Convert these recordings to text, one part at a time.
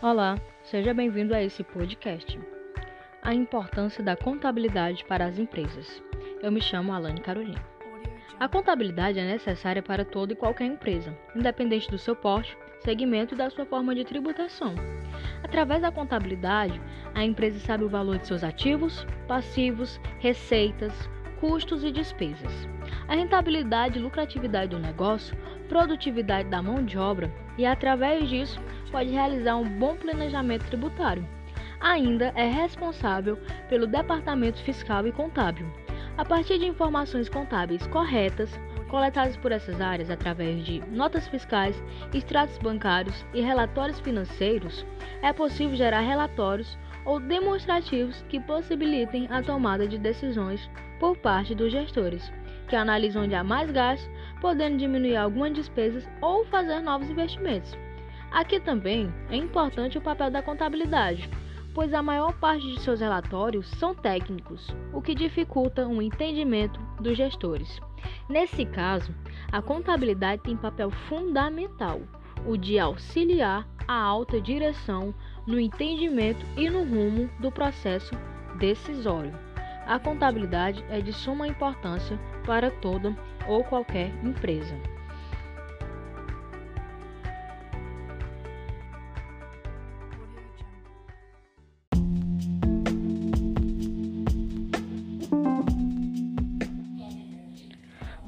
Olá, seja bem-vindo a esse podcast. A importância da contabilidade para as empresas. Eu me chamo Alane Carolina. A contabilidade é necessária para toda e qualquer empresa, independente do seu porte, segmento e da sua forma de tributação. Através da contabilidade, a empresa sabe o valor de seus ativos, passivos, receitas, custos e despesas. A rentabilidade e lucratividade do negócio, produtividade da mão de obra e, através disso, pode realizar um bom planejamento tributário. Ainda é responsável pelo departamento fiscal e contábil. A partir de informações contábeis corretas, coletadas por essas áreas através de notas fiscais, extratos bancários e relatórios financeiros, é possível gerar relatórios ou demonstrativos que possibilitem a tomada de decisões por parte dos gestores, que analisam onde há mais gastos, podendo diminuir algumas despesas ou fazer novos investimentos. Aqui também é importante o papel da contabilidade, pois a maior parte de seus relatórios são técnicos, o que dificulta o entendimento dos gestores. Nesse caso, a contabilidade tem papel fundamental, o de auxiliar a alta direção no entendimento e no rumo do processo decisório. A contabilidade é de suma importância para toda ou qualquer empresa.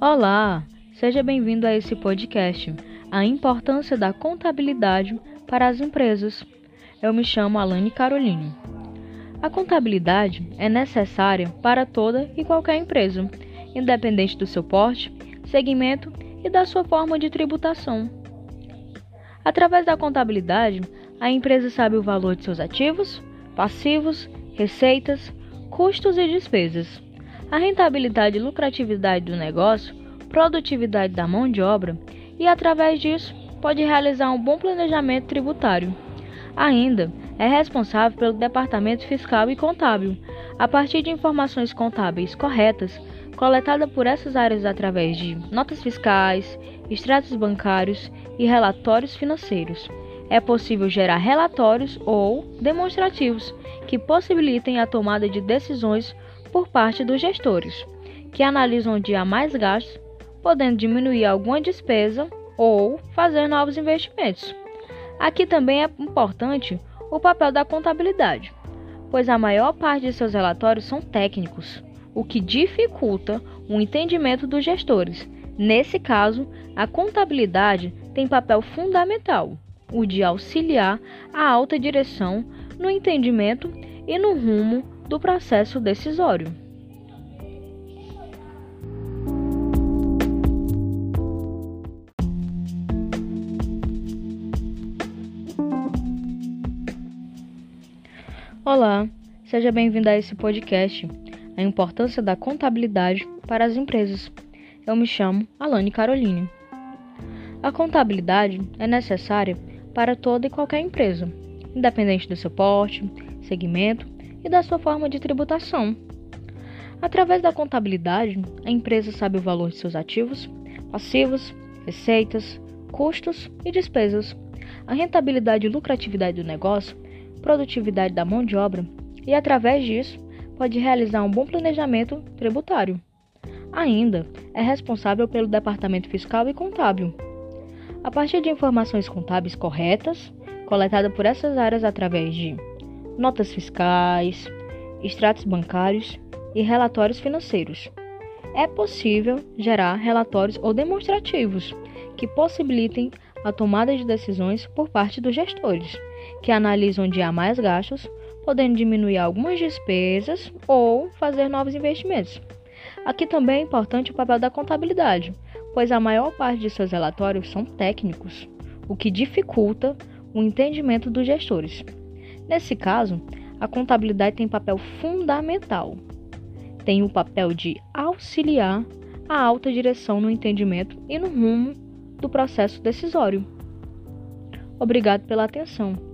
Olá, seja bem-vindo a esse podcast, A Importância da Contabilidade para as Empresas. Eu me chamo Alane Caroline. A contabilidade é necessária para toda e qualquer empresa, independente do seu porte, segmento e da sua forma de tributação. Através da contabilidade, a empresa sabe o valor de seus ativos, passivos, receitas, custos e despesas a rentabilidade e lucratividade do negócio, produtividade da mão de obra e, através disso, pode realizar um bom planejamento tributário. Ainda é responsável pelo departamento fiscal e contábil, a partir de informações contábeis corretas coletadas por essas áreas através de notas fiscais, extratos bancários e relatórios financeiros. É possível gerar relatórios ou demonstrativos que possibilitem a tomada de decisões por parte dos gestores, que analisam onde há mais gastos, podendo diminuir alguma despesa ou fazer novos investimentos. Aqui também é importante o papel da contabilidade, pois a maior parte de seus relatórios são técnicos, o que dificulta o entendimento dos gestores. Nesse caso, a contabilidade tem papel fundamental, o de auxiliar a alta direção no entendimento e no rumo do processo decisório. Olá, seja bem-vindo a esse podcast, A Importância da Contabilidade para as Empresas. Eu me chamo Alane Caroline. A contabilidade é necessária para toda e qualquer empresa, independente do seu porte, segmento e da sua forma de tributação. Através da contabilidade, a empresa sabe o valor de seus ativos, passivos, receitas, custos e despesas, a rentabilidade e lucratividade do negócio, produtividade da mão de obra e, através disso, pode realizar um bom planejamento tributário. Ainda é responsável pelo departamento fiscal e contábil. A partir de informações contábeis corretas, coletadas por essas áreas através de notas fiscais, extratos bancários e relatórios financeiros. É possível gerar relatórios ou demonstrativos que possibilitem a tomada de decisões por parte dos gestores, que analisam onde há mais gastos, podendo diminuir algumas despesas ou fazer novos investimentos. Aqui também é importante o papel da contabilidade, pois a maior parte de seus relatórios são técnicos, o que dificulta o entendimento dos gestores. Nesse caso, a contabilidade tem papel fundamental. Tem o papel de auxiliar a alta direção no entendimento e no rumo do processo decisório. Obrigado pela atenção.